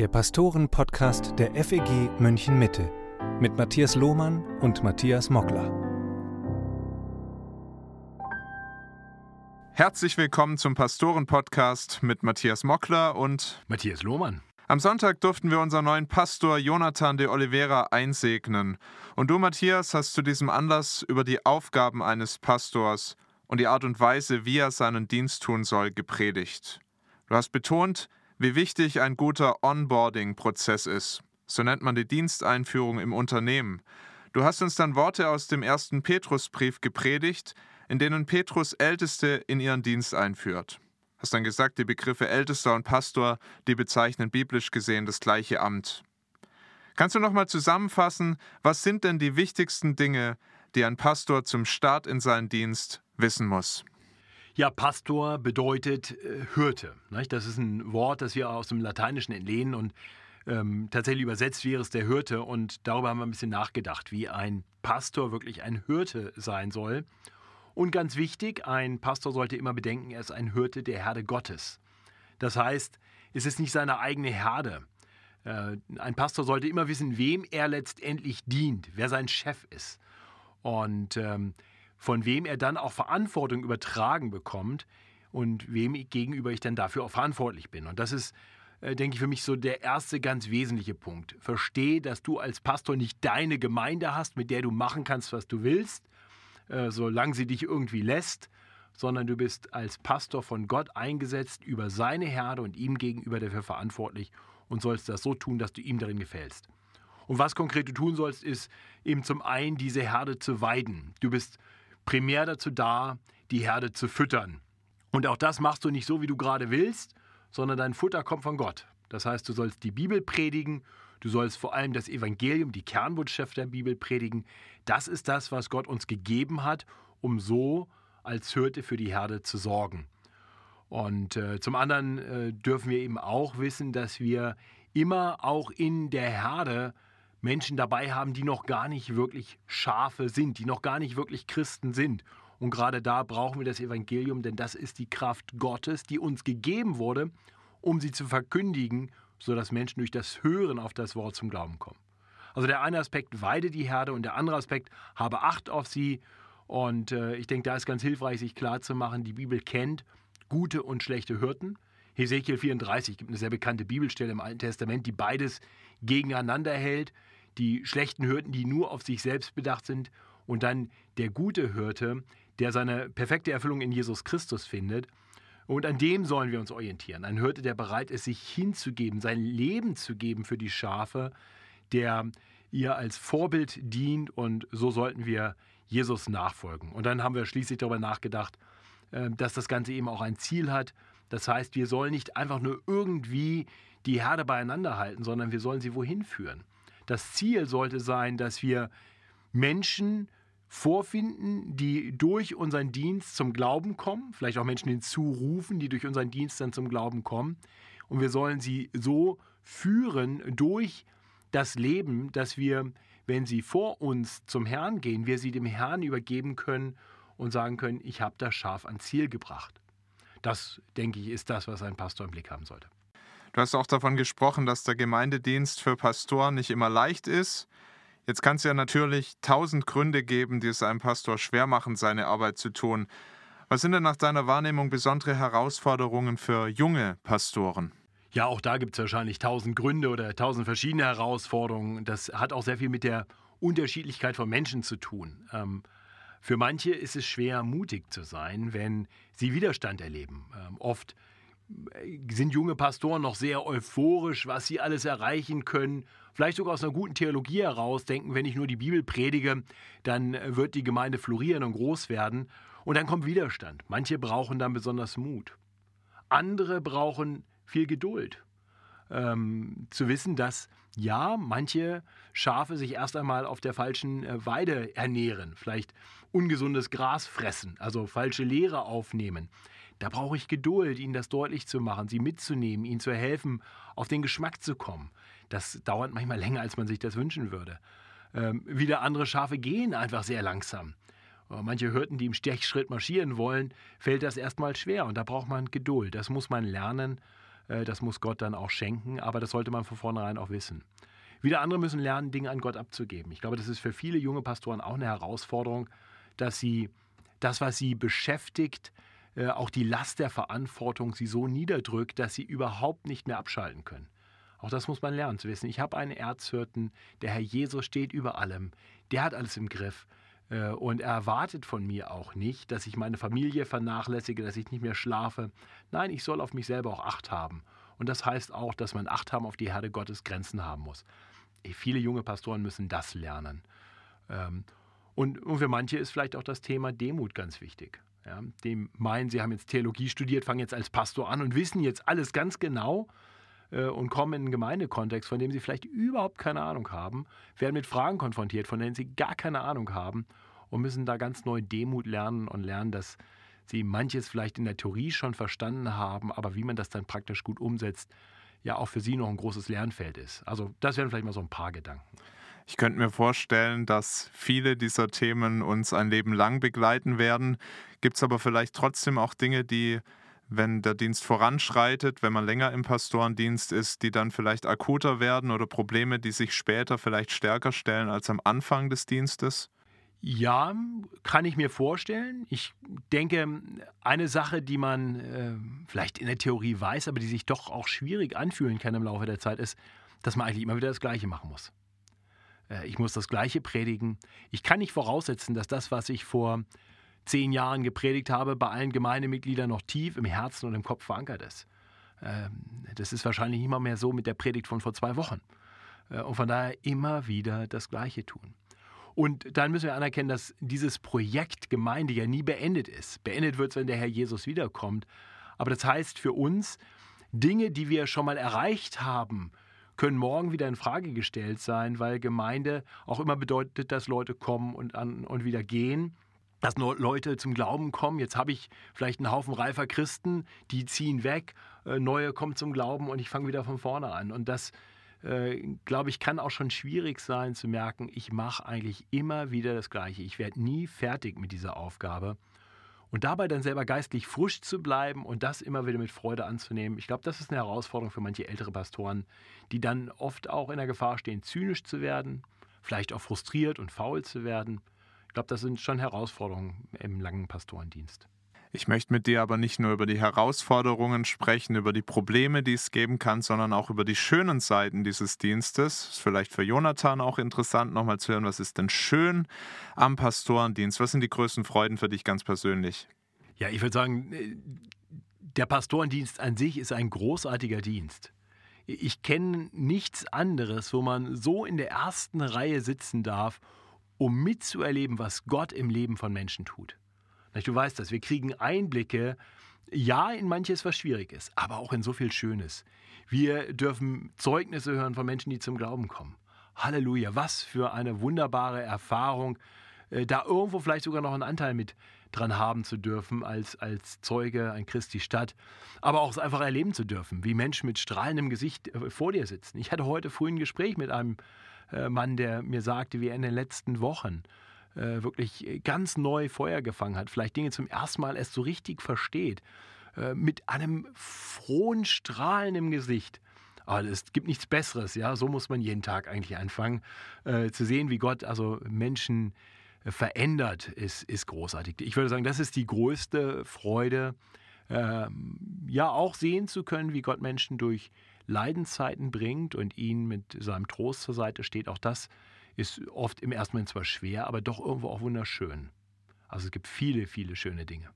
der Pastoren-Podcast der FEG München Mitte mit Matthias Lohmann und Matthias Mockler. Herzlich willkommen zum Pastoren-Podcast mit Matthias Mockler und Matthias Lohmann. Am Sonntag durften wir unseren neuen Pastor Jonathan de Oliveira einsegnen. Und du, Matthias, hast zu diesem Anlass über die Aufgaben eines Pastors und die Art und Weise, wie er seinen Dienst tun soll, gepredigt. Du hast betont, wie wichtig ein guter Onboarding-Prozess ist. So nennt man die Diensteinführung im Unternehmen. Du hast uns dann Worte aus dem ersten Petrusbrief gepredigt, in denen Petrus Älteste in ihren Dienst einführt. Hast dann gesagt, die Begriffe Ältester und Pastor, die bezeichnen biblisch gesehen das gleiche Amt. Kannst du nochmal zusammenfassen, was sind denn die wichtigsten Dinge, die ein Pastor zum Start in seinen Dienst wissen muss? Ja, Pastor bedeutet äh, Hirte. Nicht? Das ist ein Wort, das wir aus dem Lateinischen entlehnen und ähm, tatsächlich übersetzt wäre es der Hirte. Und darüber haben wir ein bisschen nachgedacht, wie ein Pastor wirklich ein Hirte sein soll. Und ganz wichtig, ein Pastor sollte immer bedenken, er ist ein Hirte der Herde Gottes. Das heißt, es ist nicht seine eigene Herde. Äh, ein Pastor sollte immer wissen, wem er letztendlich dient, wer sein Chef ist und ähm, von wem er dann auch Verantwortung übertragen bekommt und wem gegenüber ich dann dafür auch verantwortlich bin. Und das ist, äh, denke ich, für mich so der erste ganz wesentliche Punkt. Verstehe, dass du als Pastor nicht deine Gemeinde hast, mit der du machen kannst, was du willst, äh, solange sie dich irgendwie lässt, sondern du bist als Pastor von Gott eingesetzt über seine Herde und ihm gegenüber dafür verantwortlich und sollst das so tun, dass du ihm darin gefällst. Und was konkret du tun sollst, ist eben zum einen diese Herde zu weiden. Du bist primär dazu da, die Herde zu füttern. Und auch das machst du nicht so, wie du gerade willst, sondern dein Futter kommt von Gott. Das heißt, du sollst die Bibel predigen, du sollst vor allem das Evangelium, die Kernbotschaft der Bibel predigen. Das ist das, was Gott uns gegeben hat, um so als Hirte für die Herde zu sorgen. Und äh, zum anderen äh, dürfen wir eben auch wissen, dass wir immer auch in der Herde Menschen dabei haben, die noch gar nicht wirklich Schafe sind, die noch gar nicht wirklich Christen sind. Und gerade da brauchen wir das Evangelium, denn das ist die Kraft Gottes, die uns gegeben wurde, um sie zu verkündigen, sodass Menschen durch das Hören auf das Wort zum Glauben kommen. Also der eine Aspekt, weide die Herde und der andere Aspekt, habe Acht auf sie. Und äh, ich denke, da ist ganz hilfreich, sich klarzumachen, die Bibel kennt gute und schlechte Hirten. Hesekiel 34 gibt eine sehr bekannte Bibelstelle im Alten Testament, die beides gegeneinander hält. Die schlechten Hirten, die nur auf sich selbst bedacht sind, und dann der gute Hirte, der seine perfekte Erfüllung in Jesus Christus findet. Und an dem sollen wir uns orientieren. Ein Hirte, der bereit ist, sich hinzugeben, sein Leben zu geben für die Schafe, der ihr als Vorbild dient und so sollten wir Jesus nachfolgen. Und dann haben wir schließlich darüber nachgedacht, äh, dass das Ganze eben auch ein Ziel hat. Das heißt, wir sollen nicht einfach nur irgendwie die Herde beieinander halten, sondern wir sollen sie wohin führen. Das Ziel sollte sein, dass wir Menschen vorfinden, die durch unseren Dienst zum Glauben kommen, vielleicht auch Menschen hinzurufen, die durch unseren Dienst dann zum Glauben kommen. Und wir sollen sie so führen durch das Leben, dass wir, wenn sie vor uns zum Herrn gehen, wir sie dem Herrn übergeben können und sagen können, ich habe das Schaf ans Ziel gebracht. Das, denke ich, ist das, was ein Pastor im Blick haben sollte. Du hast auch davon gesprochen, dass der Gemeindedienst für Pastoren nicht immer leicht ist. Jetzt kann es ja natürlich tausend Gründe geben, die es einem Pastor schwer machen, seine Arbeit zu tun. Was sind denn nach deiner Wahrnehmung besondere Herausforderungen für junge Pastoren? Ja, auch da gibt es wahrscheinlich tausend Gründe oder tausend verschiedene Herausforderungen. Das hat auch sehr viel mit der Unterschiedlichkeit von Menschen zu tun. Ähm, für manche ist es schwer, mutig zu sein, wenn sie Widerstand erleben. Ähm, oft sind junge Pastoren noch sehr euphorisch, was sie alles erreichen können. Vielleicht sogar aus einer guten Theologie heraus denken, wenn ich nur die Bibel predige, dann äh, wird die Gemeinde florieren und groß werden. Und dann kommt Widerstand. Manche brauchen dann besonders Mut. Andere brauchen viel Geduld. Ähm, zu wissen, dass ja, manche Schafe sich erst einmal auf der falschen äh, Weide ernähren, vielleicht ungesundes Gras fressen, also falsche Lehre aufnehmen. Da brauche ich Geduld, ihnen das deutlich zu machen, sie mitzunehmen, ihnen zu helfen, auf den Geschmack zu kommen. Das dauert manchmal länger, als man sich das wünschen würde. Ähm, wieder andere Schafe gehen einfach sehr langsam. Manche Hirten, die im Stechschritt marschieren wollen, fällt das erstmal schwer und da braucht man Geduld. Das muss man lernen Äh, das muss Gott dann auch schenken, aber das sollte man von vornherein auch wissen. Wieder andere müssen lernen, Dinge an Gott abzugeben. Ich glaube, das ist für viele junge Pastoren auch eine Herausforderung, dass sie das, was sie beschäftigt, äh, auch die Last der Verantwortung sie so niederdrückt, dass sie überhaupt nicht mehr abschalten können. Auch das muss man lernen zu wissen. Ich habe einen Erzhirten, der Herr Jesus steht über allem, der hat alles im Griff. Äh, und er erwartet von mir auch nicht, dass ich meine Familie vernachlässige, dass ich nicht mehr schlafe. Nein, ich soll auf mich selber auch Acht haben. Und das heißt auch, dass man Acht haben auf die Herde Gottes Grenzen haben muss. Viele junge Pastoren müssen das lernen. Ähm, und, für manche ist vielleicht auch das Thema Demut ganz wichtig. Ja, dem meinen, sie haben jetzt Theologie studiert, fangen jetzt als Pastor an und wissen jetzt alles ganz genau äh, und kommen in einen Gemeindekontext, von dem sie vielleicht überhaupt keine Ahnung haben, werden mit Fragen konfrontiert, von denen sie gar keine Ahnung haben und müssen da ganz neu Demut lernen und lernen, dass sie manches vielleicht in der Theorie schon verstanden haben, aber wie man das dann praktisch gut umsetzt, ja auch für sie noch ein großes Lernfeld ist. Also das wären vielleicht mal so ein paar Gedanken. Ich könnte mir vorstellen, dass viele dieser Themen uns ein Leben lang begleiten werden. Gibt es aber vielleicht trotzdem auch Dinge, die, wenn der Dienst voranschreitet, wenn man länger im Pastorendienst ist, die dann vielleicht akuter werden oder Probleme, die sich später vielleicht stärker stellen als am Anfang des Dienstes? Ja, kann ich mir vorstellen. Ich denke, eine Sache, die man äh, vielleicht in der Theorie weiß, aber die sich doch auch schwierig anfühlen kann im Laufe der Zeit, ist, dass man eigentlich immer wieder das Gleiche machen muss. Äh, ich muss das Gleiche predigen. Ich kann nicht voraussetzen, dass das, was ich vor zehn Jahren gepredigt habe, bei allen Gemeindemitgliedern noch tief im Herzen und im Kopf verankert ist. Ähm, das ist wahrscheinlich immer mehr so mit der Predigt von vor zwei Wochen. Äh, und von daher immer wieder das Gleiche tun. Und dann müssen wir anerkennen, dass dieses Projekt Gemeinde ja nie beendet ist. Beendet wird es, wenn der Herr Jesus wiederkommt. Aber das heißt für uns, Dinge, die wir schon mal erreicht haben, können morgen wieder in Frage gestellt sein, weil Gemeinde auch immer bedeutet, dass Leute kommen und, an, und wieder gehen dass Leute zum Glauben kommen. Jetzt habe ich vielleicht einen Haufen reifer Christen, die ziehen weg, äh, neue kommen zum Glauben und ich fange wieder von vorne an. Und das, äh, glaube ich, kann auch schon schwierig sein zu merken, ich mache eigentlich immer wieder das Gleiche. Ich werde nie fertig mit dieser Aufgabe. Und dabei dann selber geistlich frisch zu bleiben und das immer wieder mit Freude anzunehmen, ich glaube, das ist eine Herausforderung für manche ältere Pastoren, die dann oft auch in der Gefahr stehen, zynisch zu werden, vielleicht auch frustriert und faul zu werden. Ich glaube, das sind schon Herausforderungen im langen Pastorendienst. Ich möchte mit dir aber nicht nur über die Herausforderungen sprechen, über die Probleme, die es geben kann, sondern auch über die schönen Seiten dieses Dienstes. Ist vielleicht für Jonathan auch interessant, nochmal zu hören, was ist denn schön am Pastorendienst? Was sind die größten Freuden für dich ganz persönlich? Ja, ich würde sagen, äh, der Pastorendienst an sich ist ein großartiger Dienst. Ich kenne nichts anderes, wo man so in der ersten Reihe sitzen darf, um mitzuerleben, was Gott im Leben von Menschen tut. Du weißt das, wir kriegen Einblicke, ja, in manches, was schwierig ist, aber auch in so viel Schönes. Wir dürfen Zeugnisse hören von Menschen, die zum Glauben kommen. Halleluja, was für eine wunderbare Erfahrung, äh, da irgendwo vielleicht sogar noch einen Anteil mit dran haben zu dürfen als, als Zeuge an Christi Stadt, aber auch es einfach erleben zu dürfen, wie Menschen mit strahlendem Gesicht äh, vor dir sitzen. Ich hatte heute früh ein Gespräch mit einem äh, Mann, der mir sagte, wie er in den letzten Wochen äh, wirklich ganz neu Feuer gefangen hat, vielleicht Dinge zum ersten Mal erst so richtig versteht, äh, mit einem frohen Strahlen im Gesicht. Aber es gibt nichts Besseres, ja. So muss man jeden Tag eigentlich anfangen. Äh, zu sehen, wie Gott also Menschen äh, verändert, ist, ist großartig. Ich würde sagen, das ist die größte Freude, ähm, ja, auch sehen zu können, wie Gott Menschen durch Leidenszeiten bringt und ihnen mit seinem Trost zur Seite steht. Auch das ist oft im ersten Moment zwar schwer, aber doch irgendwo auch wunderschön. Also es gibt viele, viele schöne Dinge.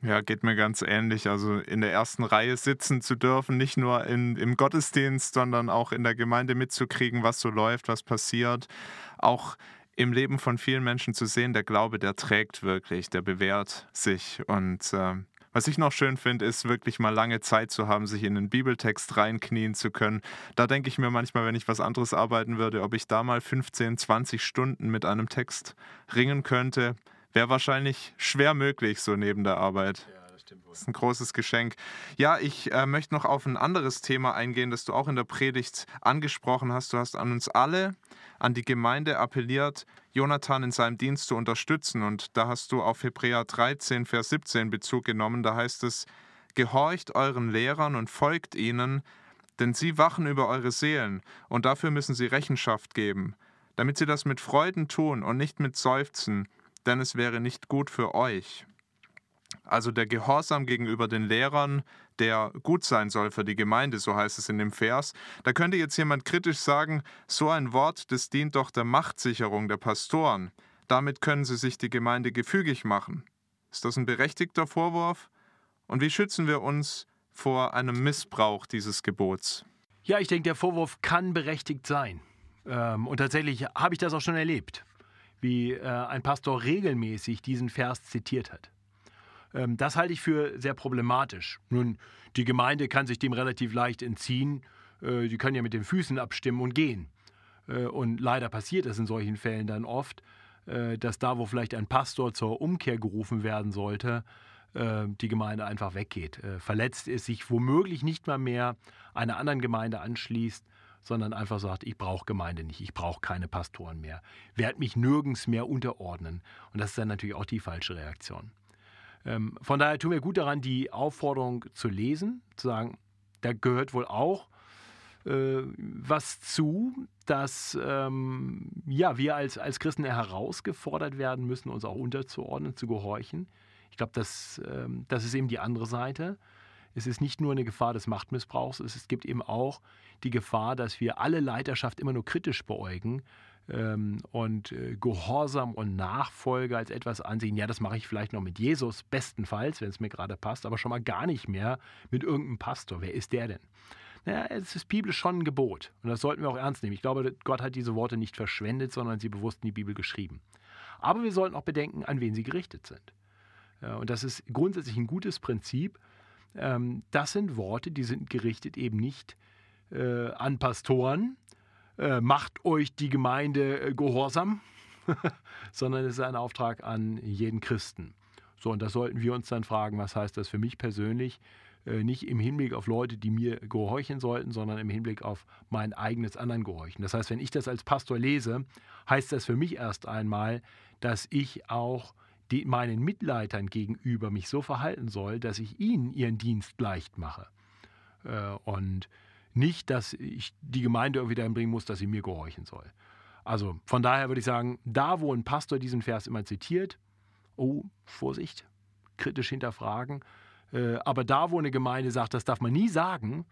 Ja, geht mir ganz ähnlich. Also in der ersten Reihe sitzen zu dürfen, nicht nur in, im Gottesdienst, sondern auch in der Gemeinde mitzukriegen, was so läuft, was passiert. Auch im Leben von vielen Menschen zu sehen, der Glaube, der trägt wirklich, der bewährt sich. Und äh, was ich noch schön finde, ist wirklich mal lange Zeit zu haben, sich in den Bibeltext reinknien zu können. Da denke ich mir manchmal, wenn ich was anderes arbeiten würde, ob ich da mal 15, 20 Stunden mit einem Text ringen könnte, wäre wahrscheinlich schwer möglich, so neben der Arbeit. Das ist ein großes Geschenk. Ja, ich äh, möchte noch auf ein anderes Thema eingehen, das du auch in der Predigt angesprochen hast. Du hast an uns alle, an die Gemeinde appelliert, Jonathan in seinem Dienst zu unterstützen. Und da hast du auf Hebräer 13, Vers 17 Bezug genommen. Da heißt es, gehorcht euren Lehrern und folgt ihnen, denn sie wachen über eure Seelen, und dafür müssen sie Rechenschaft geben, damit sie das mit Freuden tun und nicht mit Seufzen, denn es wäre nicht gut für euch. Also der Gehorsam gegenüber den Lehrern, der gut sein soll für die Gemeinde, so heißt es in dem Vers. Da könnte jetzt jemand kritisch sagen, so ein Wort, das dient doch der Machtsicherung der Pastoren. Damit können sie sich die Gemeinde gefügig machen. Ist das ein berechtigter Vorwurf? Und wie schützen wir uns vor einem Missbrauch dieses Gebots? Ja, ich denke, der Vorwurf kann berechtigt sein. Ähm, und tatsächlich habe ich das auch schon erlebt, wie äh, ein Pastor regelmäßig diesen Vers zitiert hat. Ähm, das halte ich für sehr problematisch. Nun, die Gemeinde kann sich dem relativ leicht entziehen. Äh, die können ja mit den Füßen abstimmen und gehen. Äh, und leider passiert es in solchen Fällen dann oft, äh, dass da, wo vielleicht ein Pastor zur Umkehr gerufen werden sollte, die Gemeinde einfach weggeht, verletzt ist, sich womöglich nicht mal mehr einer anderen Gemeinde anschließt, sondern einfach sagt, ich brauche Gemeinde nicht, ich brauche keine Pastoren mehr, werde mich nirgends mehr unterordnen. Und das ist dann natürlich auch die falsche Reaktion. Ähm, von daher tun wir gut daran, die Aufforderung zu lesen, zu sagen, da gehört wohl auch äh, was zu, dass ähm, ja, wir als, als Christen herausgefordert werden müssen, uns auch unterzuordnen, zu gehorchen. Ich glaube, das, ähm, das ist eben die andere Seite. Es ist nicht nur eine Gefahr des Machtmissbrauchs, es gibt eben auch die Gefahr, dass wir alle Leiterschaft immer nur kritisch beäugen ähm, und äh, Gehorsam und Nachfolge als etwas ansehen. Ja, das mache ich vielleicht noch mit Jesus, bestenfalls, wenn es mir gerade passt, aber schon mal gar nicht mehr mit irgendeinem Pastor. Wer ist der denn? Naja, es ist biblisch schon ein Gebot und das sollten wir auch ernst nehmen. Ich glaube, Gott hat diese Worte nicht verschwendet, sondern sie bewusst in die Bibel geschrieben. Aber wir sollten auch bedenken, an wen sie gerichtet sind. Und das ist grundsätzlich ein gutes Prinzip. Ähm, das sind Worte, die sind gerichtet eben nicht äh, an Pastoren, äh, macht euch die Gemeinde äh, gehorsam, sondern es ist ein Auftrag an jeden Christen. So, und da sollten wir uns dann fragen, was heißt das für mich persönlich? Äh, nicht im Hinblick auf Leute, die mir gehorchen sollten, sondern im Hinblick auf mein eigenes anderen Gehorchen. Das heißt, wenn ich das als Pastor lese, heißt das für mich erst einmal, dass ich auch die, meinen Mitleitern gegenüber mich so verhalten soll, dass ich ihnen ihren Dienst leicht mache. Äh, und nicht, dass ich die Gemeinde irgendwie dahin bringen muss, dass sie mir gehorchen soll. Also von daher würde ich sagen, da wo ein Pastor diesen Vers immer zitiert, oh, Vorsicht, kritisch hinterfragen. Äh, aber da, wo eine Gemeinde sagt, das darf man nie sagen,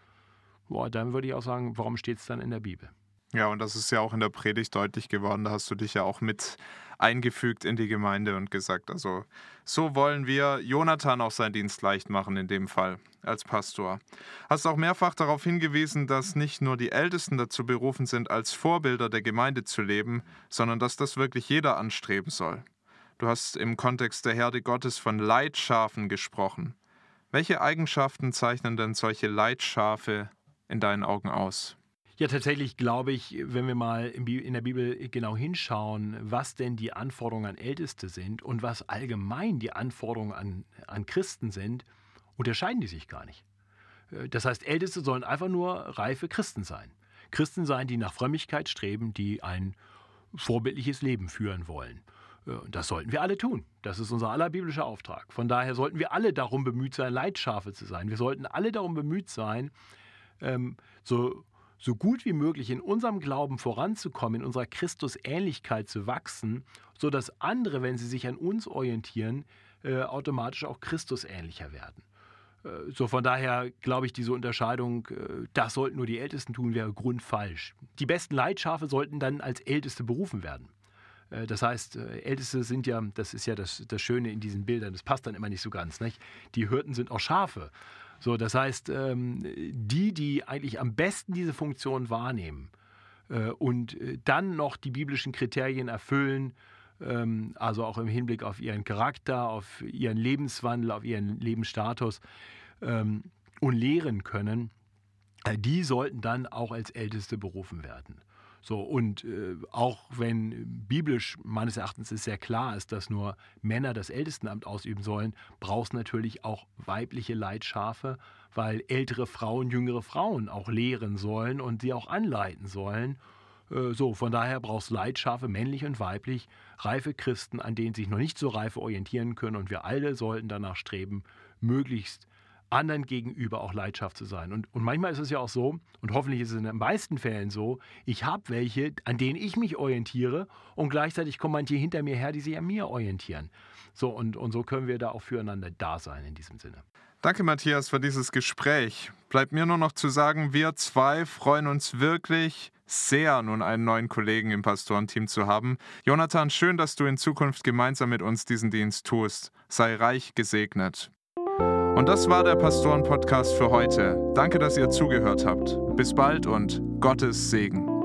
boah, dann würde ich auch sagen, warum steht es dann in der Bibel? Ja, und das ist ja auch in der Predigt deutlich geworden. Da hast du dich ja auch mit eingefügt in die Gemeinde und gesagt, also so wollen wir Jonathan auch seinen Dienst leicht machen in dem Fall als Pastor. Hast auch mehrfach darauf hingewiesen, dass nicht nur die Ältesten dazu berufen sind, als Vorbilder der Gemeinde zu leben, sondern dass das wirklich jeder anstreben soll. Du hast im Kontext der Herde Gottes von Leitschafen gesprochen. Welche Eigenschaften zeichnen denn solche Leitschafe in deinen Augen aus? Ja, tatsächlich glaube ich, wenn wir mal in der Bibel genau hinschauen, was denn die Anforderungen an Älteste sind und was allgemein die Anforderungen an, an Christen sind, unterscheiden die sich gar nicht. Äh, das heißt, Älteste sollen einfach nur reife Christen sein. Christen sein, die nach Frömmigkeit streben, die ein vorbildliches Leben führen wollen. Äh, das sollten wir alle tun. Das ist unser aller biblischer Auftrag. Von daher sollten wir alle darum bemüht sein, Leitschafe zu sein. Wir sollten alle darum bemüht sein, ähm, so so gut wie möglich in unserem Glauben voranzukommen, in unserer Christusähnlichkeit zu wachsen, sodass andere, wenn sie sich an uns orientieren, äh, automatisch auch Christusähnlicher werden. Äh, so von daher glaube ich, diese Unterscheidung, äh, das sollten nur die Ältesten tun, wäre grundfalsch. Die besten Leitschafe sollten dann als Älteste berufen werden. Äh, das heißt, Älteste sind ja, das ist ja das, das Schöne in diesen Bildern, das passt dann immer nicht so ganz. Nicht? Die Hirten sind auch Schafe. So, das heißt, ähm, die, die eigentlich am besten diese Funktion wahrnehmen äh, und äh, dann noch die biblischen Kriterien erfüllen, ähm, also auch im Hinblick auf ihren Charakter, auf ihren Lebenswandel, auf ihren Lebensstatus ähm, und lehren können, äh, die sollten dann auch als Älteste berufen werden. So, und äh, auch wenn biblisch meines Erachtens es sehr klar ist, dass nur Männer das Ältestenamt ausüben sollen, braucht es natürlich auch weibliche Leitschafe, weil ältere Frauen jüngere Frauen auch lehren sollen und sie auch anleiten sollen. Äh, so, von daher braucht es Leitschafe, männlich und weiblich, reife Christen, an denen sich noch nicht so reife orientieren können. Und wir alle sollten danach streben, möglichst anderen gegenüber auch Leidenschaft zu sein. Und, und manchmal ist es ja auch so, und hoffentlich ist es in den meisten Fällen so, ich habe welche, an denen ich mich orientiere und gleichzeitig kommen manche hinter mir her, die sich an mir orientieren. So, und, und so können wir da auch füreinander da sein in diesem Sinne. Danke, Matthias, für dieses Gespräch. Bleibt mir nur noch zu sagen, wir zwei freuen uns wirklich sehr, nun einen neuen Kollegen im Pastorenteam zu haben. Jonathan, schön, dass du in Zukunft gemeinsam mit uns diesen Dienst tust. Sei reich gesegnet. Und das war der Pastoren-Podcast für heute. Danke, dass ihr zugehört habt. Bis bald und Gottes Segen.